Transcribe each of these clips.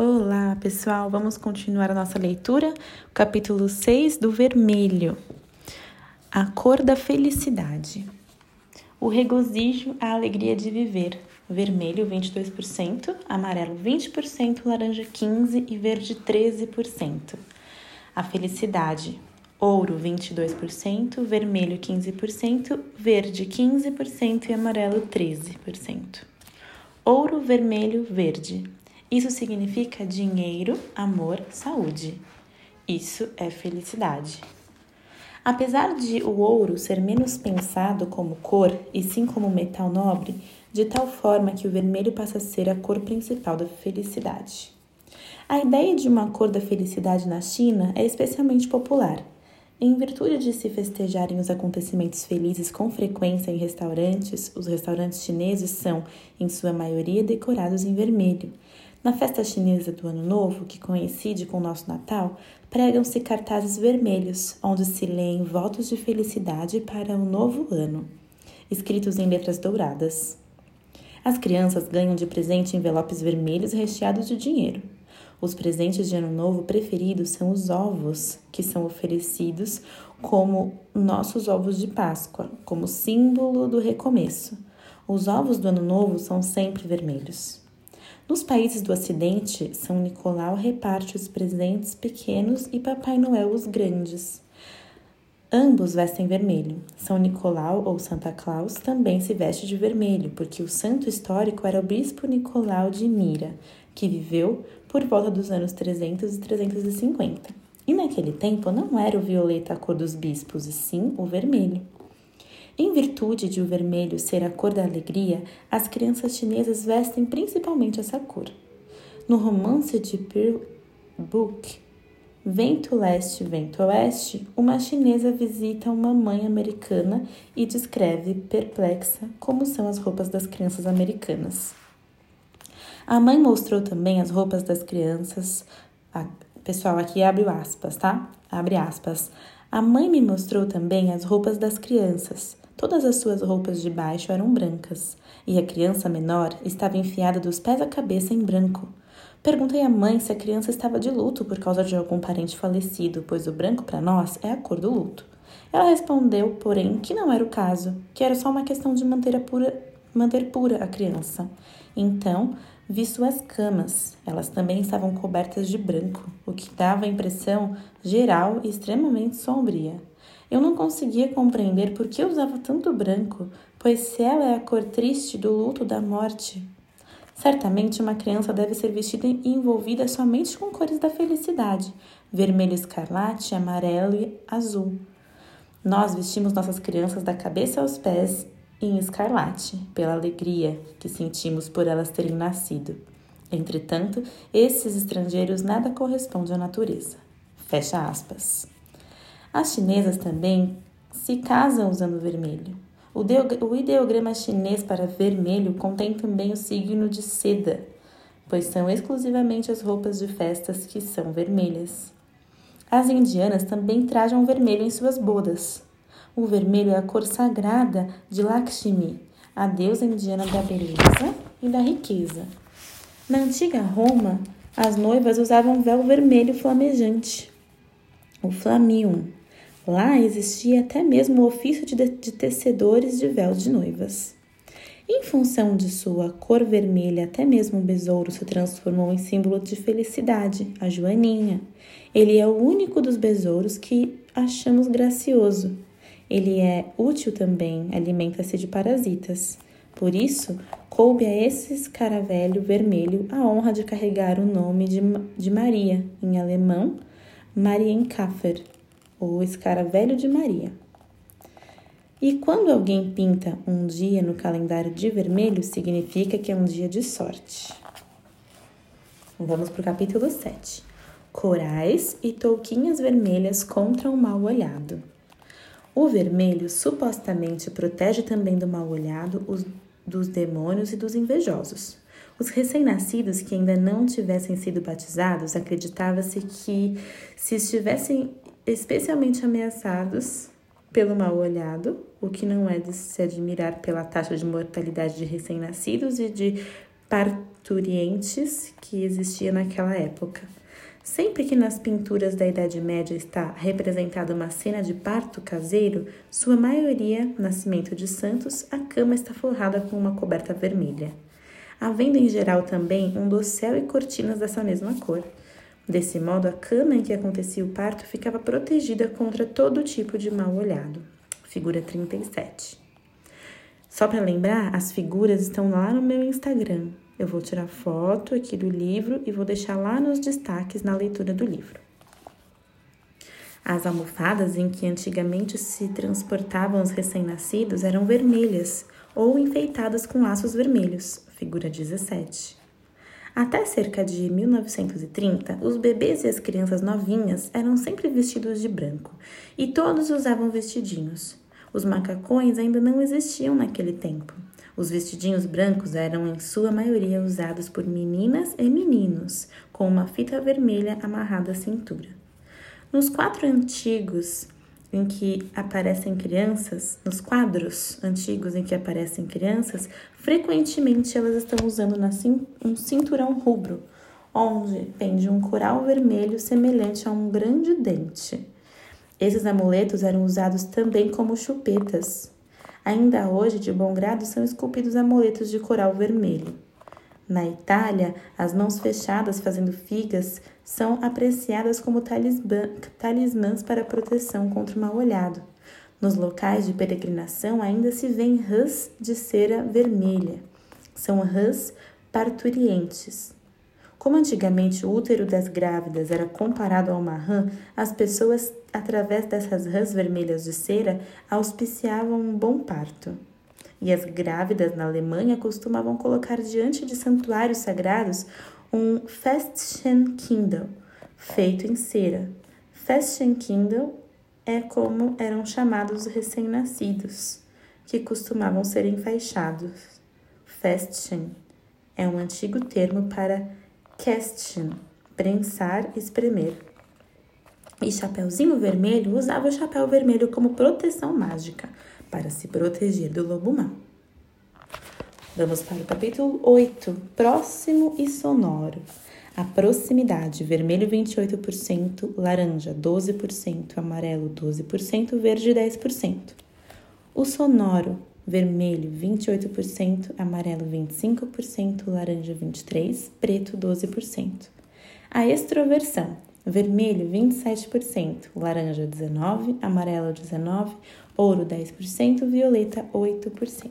Olá, pessoal. Vamos continuar a nossa leitura, capítulo 6 do vermelho. A cor da felicidade. O regozijo, a alegria de viver. Vermelho 22%, amarelo 20%, laranja 15% e verde 13%. A felicidade. Ouro 22%, vermelho 15%, verde 15% e amarelo 13%. Ouro, vermelho, verde. Isso significa dinheiro, amor, saúde. Isso é felicidade. Apesar de o ouro ser menos pensado como cor e sim como metal nobre, de tal forma que o vermelho passa a ser a cor principal da felicidade. A ideia de uma cor da felicidade na China é especialmente popular. Em virtude de se festejarem os acontecimentos felizes com frequência em restaurantes, os restaurantes chineses são, em sua maioria, decorados em vermelho na festa chinesa do Ano Novo, que coincide com o nosso Natal, pregam-se cartazes vermelhos, onde se leem votos de felicidade para o novo ano, escritos em letras douradas. As crianças ganham de presente envelopes vermelhos recheados de dinheiro. Os presentes de Ano Novo preferidos são os ovos, que são oferecidos como nossos ovos de Páscoa, como símbolo do recomeço. Os ovos do Ano Novo são sempre vermelhos. Nos países do Ocidente, São Nicolau reparte os presentes pequenos e Papai Noel os grandes. Ambos vestem vermelho. São Nicolau ou Santa Claus também se veste de vermelho, porque o santo histórico era o bispo Nicolau de Mira, que viveu por volta dos anos 300 e 350. E naquele tempo não era o violeta a cor dos bispos, e sim o vermelho. Em virtude de o vermelho ser a cor da alegria, as crianças chinesas vestem principalmente essa cor. No romance de Pearl Book, Vento Leste, Vento Oeste, uma chinesa visita uma mãe americana e descreve, perplexa, como são as roupas das crianças americanas. A mãe mostrou também as roupas das crianças. pessoal, aqui abre aspas, tá? Abre aspas. A mãe me mostrou também as roupas das crianças. Todas as suas roupas de baixo eram brancas, e a criança menor estava enfiada dos pés à cabeça em branco. Perguntei à mãe se a criança estava de luto por causa de algum parente falecido, pois o branco para nós é a cor do luto. Ela respondeu, porém, que não era o caso, que era só uma questão de manter, pura, manter pura a criança. Então, vi suas camas. Elas também estavam cobertas de branco, o que dava a impressão geral e extremamente sombria. Eu não conseguia compreender por que usava tanto branco, pois se ela é a cor triste do luto da morte. Certamente uma criança deve ser vestida e envolvida somente com cores da felicidade: vermelho escarlate, amarelo e azul. Nós vestimos nossas crianças da cabeça aos pés em escarlate, pela alegria que sentimos por elas terem nascido. Entretanto, esses estrangeiros nada correspondem à natureza. Fecha aspas. As chinesas também se casam usando vermelho. O ideograma chinês para vermelho contém também o signo de seda, pois são exclusivamente as roupas de festas que são vermelhas. As indianas também trajam vermelho em suas bodas. O vermelho é a cor sagrada de Lakshmi, a deusa indiana da beleza e da riqueza. Na antiga Roma, as noivas usavam véu vermelho flamejante, o flamium, Lá existia até mesmo o ofício de, de tecedores de véus de noivas. Em função de sua cor vermelha, até mesmo o besouro se transformou em símbolo de felicidade, a joaninha. Ele é o único dos besouros que achamos gracioso. Ele é útil também, alimenta-se de parasitas. Por isso, coube a esse escaravelho vermelho a honra de carregar o nome de, de Maria, em alemão, Marienkäfer, ou escaravelho de Maria. E quando alguém pinta um dia no calendário de vermelho, significa que é um dia de sorte. Vamos para o capítulo 7. Corais e touquinhas vermelhas contra o mal olhado. O vermelho supostamente protege também do mal olhado os, dos demônios e dos invejosos. Os recém-nascidos que ainda não tivessem sido batizados acreditava-se que, se estivessem especialmente ameaçados pelo mal olhado, o que não é de se admirar pela taxa de mortalidade de recém-nascidos e de parturientes que existia naquela época. Sempre que nas pinturas da Idade Média está representada uma cena de parto caseiro, sua maioria, nascimento de santos, a cama está forrada com uma coberta vermelha. Havendo em geral também um dossel e cortinas dessa mesma cor. Desse modo, a cama em que acontecia o parto ficava protegida contra todo tipo de mal olhado. Figura 37. Só para lembrar, as figuras estão lá no meu Instagram. Eu vou tirar foto aqui do livro e vou deixar lá nos destaques na leitura do livro. As almofadas em que antigamente se transportavam os recém-nascidos eram vermelhas ou enfeitadas com laços vermelhos, figura 17. Até cerca de 1930, os bebês e as crianças novinhas eram sempre vestidos de branco e todos usavam vestidinhos. Os macacões ainda não existiam naquele tempo. Os vestidinhos brancos eram, em sua maioria, usados por meninas e meninos, com uma fita vermelha amarrada à cintura. Nos quatro antigos em que aparecem crianças, nos quadros antigos em que aparecem crianças, frequentemente elas estão usando um cinturão rubro, onde pende um coral vermelho semelhante a um grande dente. Esses amuletos eram usados também como chupetas. Ainda hoje, de bom grado, são esculpidos amuletos de coral vermelho. Na Itália, as mãos fechadas fazendo figas são apreciadas como talismãs para proteção contra o mal olhado. Nos locais de peregrinação ainda se vêem rãs de cera vermelha. São rãs parturientes. Como antigamente o útero das grávidas era comparado a uma rã, as pessoas, através dessas rãs vermelhas de cera, auspiciavam um bom parto. E as grávidas na Alemanha costumavam colocar diante de santuários sagrados um Festschenkindl, feito em cera. Festschenkindl é como eram chamados os recém-nascidos, que costumavam ser enfaixados. Festchen é um antigo termo para Kästchen, prensar, espremer. E Chapeuzinho Vermelho usava o chapéu vermelho como proteção mágica para se proteger do lobo mau. Vamos para o capítulo 8, próximo e sonoro. A proximidade: vermelho 28%, laranja 12%, amarelo 12%, verde 10%. O sonoro: vermelho 28%, amarelo 25%, laranja 23%, preto 12%. A extroversão: vermelho 27%, laranja 19%, amarelo 19%, ouro 10%, violeta 8%.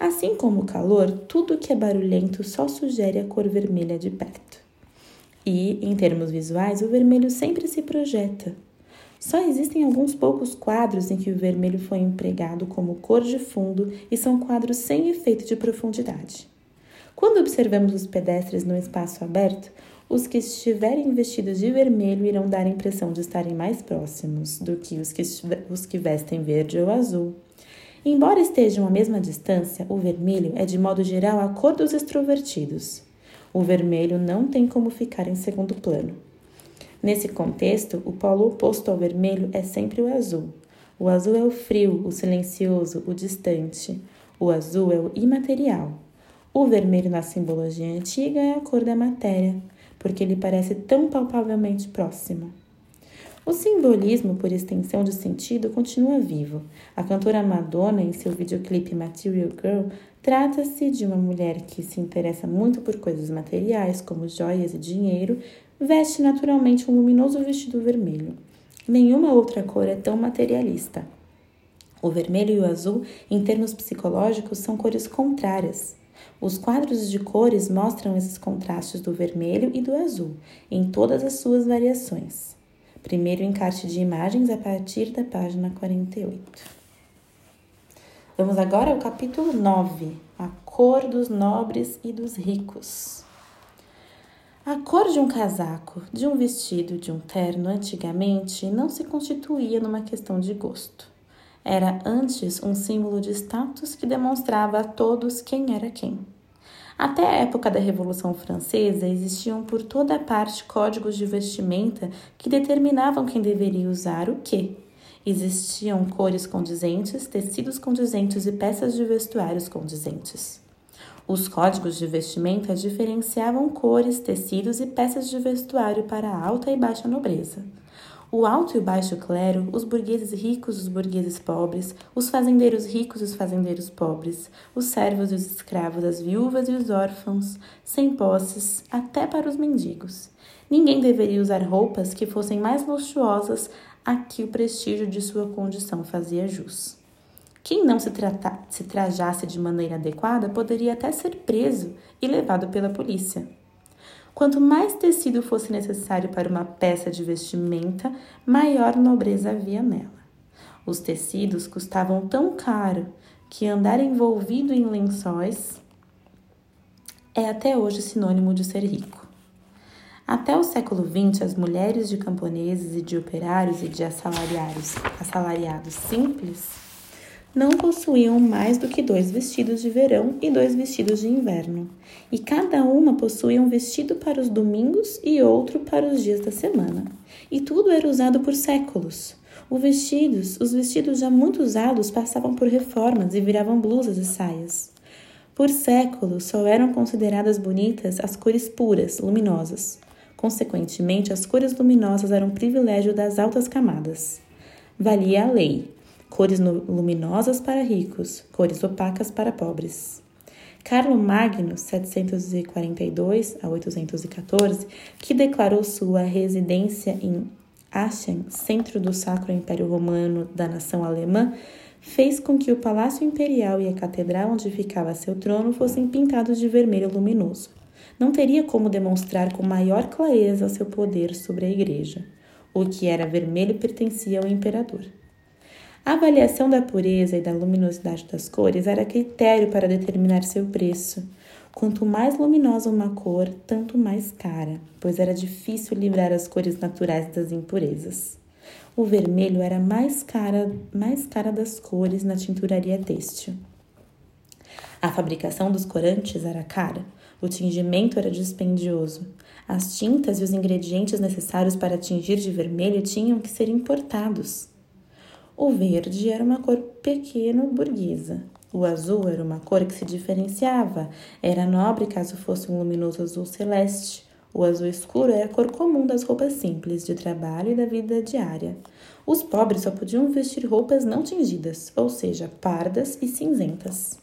Assim como o calor, tudo que é barulhento só sugere a cor vermelha de perto. E, em termos visuais, o vermelho sempre se projeta, só existem alguns poucos quadros em que o vermelho foi empregado como cor de fundo e são quadros sem efeito de profundidade. Quando observamos os pedestres no espaço aberto, os que estiverem vestidos de vermelho irão dar a impressão de estarem mais próximos do que os que, os que vestem verde ou azul. Embora estejam à mesma distância, o vermelho é de modo geral a cor dos extrovertidos. O vermelho não tem como ficar em segundo plano. Nesse contexto, o polo oposto ao vermelho é sempre o azul. O azul é o frio, o silencioso, o distante. O azul é o imaterial. O vermelho na simbologia antiga é a cor da matéria, porque ele parece tão palpavelmente próximo. O simbolismo, por extensão de sentido, continua vivo. A cantora Madonna, em seu videoclipe Material Girl, trata-se de uma mulher que se interessa muito por coisas materiais, como joias e dinheiro, veste naturalmente um luminoso vestido vermelho. Nenhuma outra cor é tão materialista. O vermelho e o azul, em termos psicológicos, são cores contrárias. Os quadros de cores mostram esses contrastes do vermelho e do azul, em todas as suas variações. Primeiro encarte de imagens a partir da página 48. Vamos agora ao capítulo 9, a cor dos nobres e dos ricos. A cor de um casaco, de um vestido, de um terno, antigamente não se constituía numa questão de gosto. Era antes um símbolo de status que demonstrava a todos quem era quem. Até a época da Revolução Francesa existiam por toda parte códigos de vestimenta que determinavam quem deveria usar o que. Existiam cores condizentes, tecidos condizentes e peças de vestuários condizentes. Os códigos de vestimenta diferenciavam cores, tecidos e peças de vestuário para a alta e baixa nobreza. O alto e o baixo clero, os burgueses ricos os burgueses pobres, os fazendeiros ricos e os fazendeiros pobres, os servos e os escravos, as viúvas e os órfãos, sem posses, até para os mendigos. Ninguém deveria usar roupas que fossem mais luxuosas a que o prestígio de sua condição fazia jus. Quem não se, trata, se trajasse de maneira adequada poderia até ser preso e levado pela polícia. Quanto mais tecido fosse necessário para uma peça de vestimenta, maior nobreza havia nela. Os tecidos custavam tão caro que andar envolvido em lençóis é até hoje sinônimo de ser rico. Até o século XX, as mulheres de camponeses e de operários e de assalariados, assalariados simples não possuíam mais do que dois vestidos de verão e dois vestidos de inverno, e cada uma possuía um vestido para os domingos e outro para os dias da semana. E tudo era usado por séculos. Os vestidos, os vestidos já muito usados passavam por reformas e viravam blusas e saias. Por séculos só eram consideradas bonitas as cores puras, luminosas. Consequentemente, as cores luminosas eram privilégio das altas camadas. Valia a lei, cores luminosas para ricos, cores opacas para pobres. Carlo Magno, 742 a 814, que declarou sua residência em Aachen, centro do Sacro Império Romano da nação alemã, fez com que o Palácio Imperial e a catedral onde ficava seu trono fossem pintados de vermelho luminoso. Não teria como demonstrar com maior clareza seu poder sobre a igreja. O que era vermelho pertencia ao imperador. A avaliação da pureza e da luminosidade das cores era critério para determinar seu preço. Quanto mais luminosa uma cor, tanto mais cara, pois era difícil livrar as cores naturais das impurezas. O vermelho era mais cara, mais cara das cores na tinturaria têxtil. A fabricação dos corantes era cara, o tingimento era dispendioso. As tintas e os ingredientes necessários para tingir de vermelho tinham que ser importados. O verde era uma cor pequeno burguesa. O azul era uma cor que se diferenciava, era nobre caso fosse um luminoso azul celeste. O azul escuro era a cor comum das roupas simples de trabalho e da vida diária. Os pobres só podiam vestir roupas não tingidas, ou seja, pardas e cinzentas.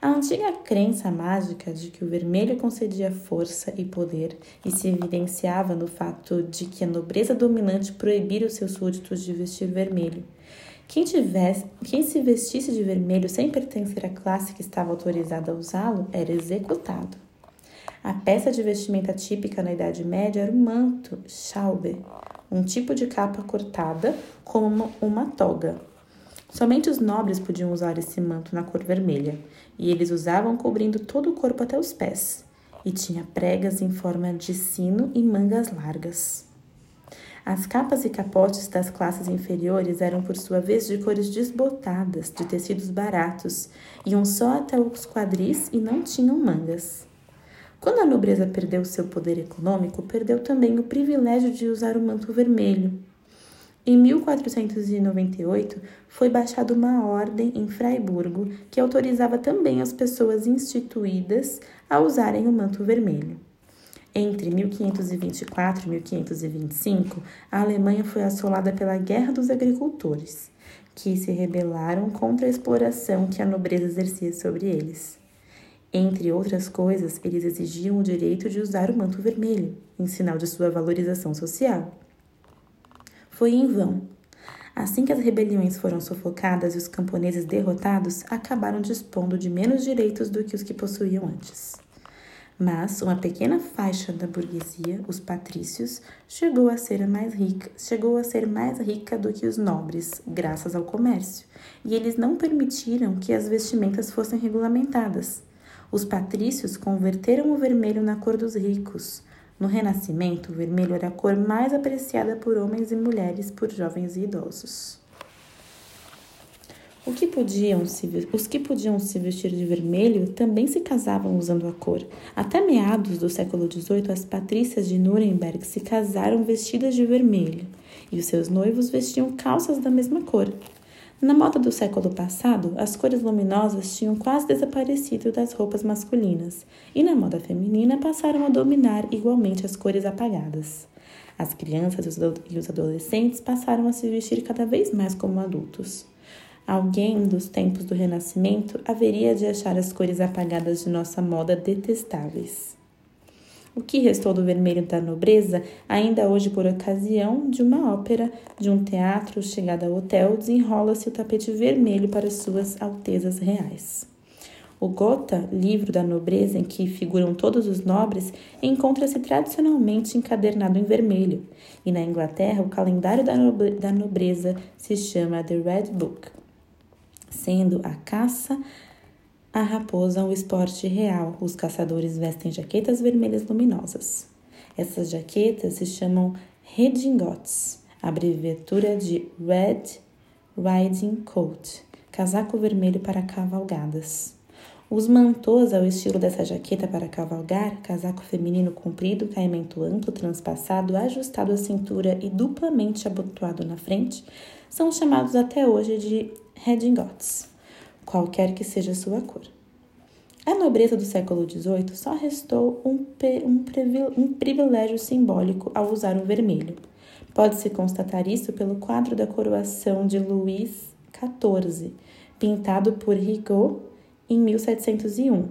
A antiga crença mágica de que o vermelho concedia força e poder e se evidenciava no fato de que a nobreza dominante proibira os seus súditos de vestir vermelho. Quem, tivesse, quem se vestisse de vermelho sem pertencer à classe que estava autorizada a usá-lo era executado. A peça de vestimenta típica na Idade Média era o manto, Schaube, um tipo de capa cortada como uma, uma toga, Somente os nobres podiam usar esse manto na cor vermelha, e eles usavam cobrindo todo o corpo até os pés, e tinha pregas em forma de sino e mangas largas. As capas e capotes das classes inferiores eram, por sua vez, de cores desbotadas, de tecidos baratos, iam só até os quadris e não tinham mangas. Quando a nobreza perdeu seu poder econômico, perdeu também o privilégio de usar o manto vermelho, em 1498, foi baixada uma ordem em Fraiburgo que autorizava também as pessoas instituídas a usarem o manto vermelho. Entre 1524 e 1525, a Alemanha foi assolada pela Guerra dos Agricultores, que se rebelaram contra a exploração que a nobreza exercia sobre eles. Entre outras coisas, eles exigiam o direito de usar o manto vermelho, em sinal de sua valorização social. Foi em vão. Assim que as rebeliões foram sufocadas e os camponeses derrotados, acabaram dispondo de menos direitos do que os que possuíam antes. Mas uma pequena faixa da burguesia, os patrícios, chegou a ser mais rica, chegou a ser mais rica do que os nobres, graças ao comércio, e eles não permitiram que as vestimentas fossem regulamentadas. Os patrícios converteram o vermelho na cor dos ricos, no Renascimento, o vermelho era a cor mais apreciada por homens e mulheres, por jovens e idosos. Que se, os que podiam se vestir de vermelho também se casavam usando a cor. Até meados do século XVIII, as patrícias de Nuremberg se casaram vestidas de vermelho e os seus noivos vestiam calças da mesma cor. Na moda do século passado, as cores luminosas tinham quase desaparecido das roupas masculinas, e na moda feminina passaram a dominar igualmente as cores apagadas. As crianças e os adolescentes passaram a se vestir cada vez mais como adultos. Alguém dos tempos do Renascimento haveria de achar as cores apagadas de nossa moda detestáveis. O que restou do vermelho da nobreza, ainda hoje por ocasião de uma ópera, de um teatro, chegada ao hotel, desenrola-se o tapete vermelho para suas altezas reais. O Gotha, livro da nobreza em que figuram todos os nobres, encontra-se tradicionalmente encadernado em vermelho, e na Inglaterra o calendário da nobreza se chama The Red Book, sendo a caça a raposa, o esporte real. Os caçadores vestem jaquetas vermelhas luminosas. Essas jaquetas se chamam redingotes, abreviatura de Red Riding Coat, casaco vermelho para cavalgadas. Os mantôs ao estilo dessa jaqueta para cavalgar, casaco feminino comprido, caimento amplo, transpassado, ajustado à cintura e duplamente abotoado na frente, são chamados até hoje de redingotes qualquer que seja sua cor. A nobreza do século XVIII só restou um, um, um privilégio simbólico ao usar o vermelho. Pode-se constatar isso pelo quadro da coroação de Luís XIV, pintado por Rigaud em 1701.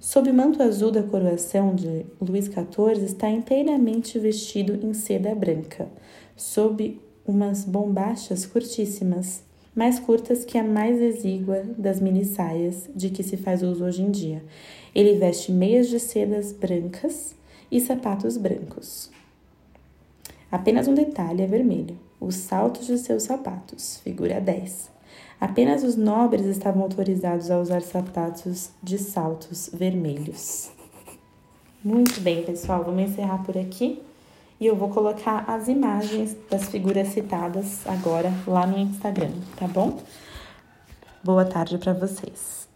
Sob o manto azul da coroação de Luís XIV está inteiramente vestido em seda branca, sob umas bombachas curtíssimas, mais curtas que a mais exígua das mini saias de que se faz uso hoje em dia. Ele veste meias de sedas brancas e sapatos brancos. Apenas um detalhe é vermelho: os saltos de seus sapatos, figura 10. Apenas os nobres estavam autorizados a usar sapatos de saltos vermelhos. Muito bem, pessoal, vamos encerrar por aqui e eu vou colocar as imagens das figuras citadas agora lá no Instagram, tá bom? Boa tarde para vocês.